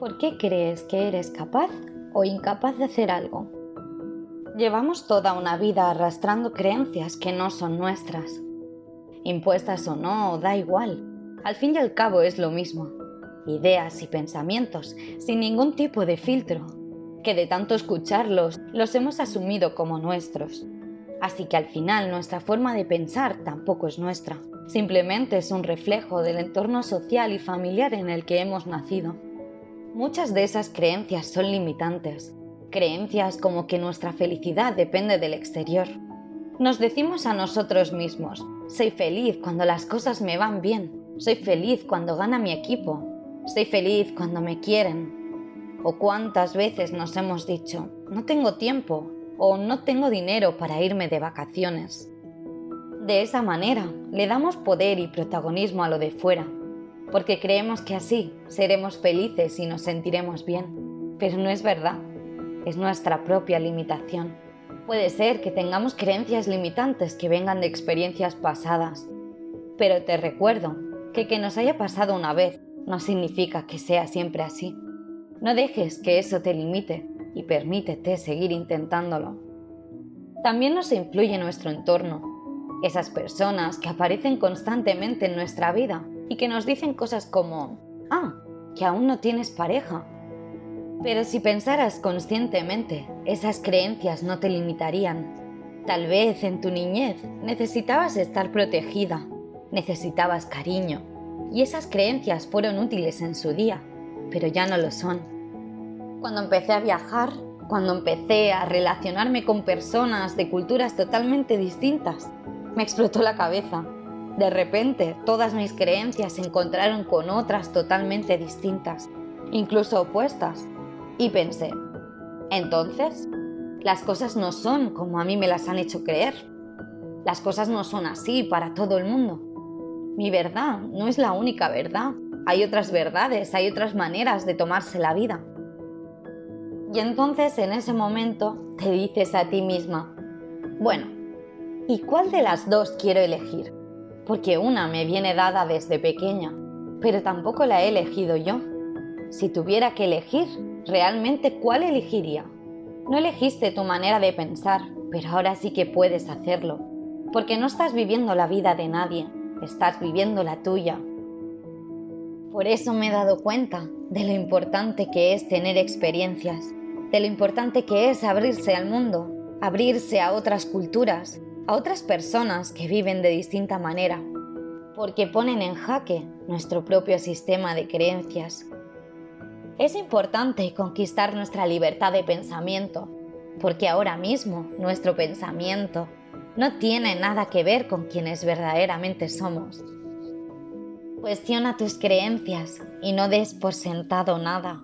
¿Por qué crees que eres capaz o incapaz de hacer algo? Llevamos toda una vida arrastrando creencias que no son nuestras. Impuestas o no, da igual. Al fin y al cabo es lo mismo. Ideas y pensamientos sin ningún tipo de filtro, que de tanto escucharlos los hemos asumido como nuestros. Así que al final nuestra forma de pensar tampoco es nuestra. Simplemente es un reflejo del entorno social y familiar en el que hemos nacido. Muchas de esas creencias son limitantes, creencias como que nuestra felicidad depende del exterior. Nos decimos a nosotros mismos, soy feliz cuando las cosas me van bien, soy feliz cuando gana mi equipo, soy feliz cuando me quieren. O cuántas veces nos hemos dicho, no tengo tiempo o no tengo dinero para irme de vacaciones. De esa manera le damos poder y protagonismo a lo de fuera porque creemos que así seremos felices y nos sentiremos bien. Pero no es verdad, es nuestra propia limitación. Puede ser que tengamos creencias limitantes que vengan de experiencias pasadas, pero te recuerdo que que nos haya pasado una vez no significa que sea siempre así. No dejes que eso te limite y permítete seguir intentándolo. También nos influye nuestro entorno, esas personas que aparecen constantemente en nuestra vida y que nos dicen cosas como, ah, que aún no tienes pareja. Pero si pensaras conscientemente, esas creencias no te limitarían. Tal vez en tu niñez necesitabas estar protegida, necesitabas cariño, y esas creencias fueron útiles en su día, pero ya no lo son. Cuando empecé a viajar, cuando empecé a relacionarme con personas de culturas totalmente distintas, me explotó la cabeza de repente, todas mis creencias se encontraron con otras totalmente distintas, incluso opuestas. Y pensé, entonces, las cosas no son como a mí me las han hecho creer. Las cosas no son así para todo el mundo. Mi verdad no es la única verdad. Hay otras verdades, hay otras maneras de tomarse la vida. Y entonces en ese momento te dices a ti misma, bueno, ¿y cuál de las dos quiero elegir? Porque una me viene dada desde pequeña, pero tampoco la he elegido yo. Si tuviera que elegir, realmente cuál elegiría. No elegiste tu manera de pensar, pero ahora sí que puedes hacerlo, porque no estás viviendo la vida de nadie, estás viviendo la tuya. Por eso me he dado cuenta de lo importante que es tener experiencias, de lo importante que es abrirse al mundo, abrirse a otras culturas, a otras personas que viven de distinta manera, porque ponen en jaque nuestro propio sistema de creencias. Es importante conquistar nuestra libertad de pensamiento, porque ahora mismo nuestro pensamiento no tiene nada que ver con quienes verdaderamente somos. Cuestiona tus creencias y no des por sentado nada.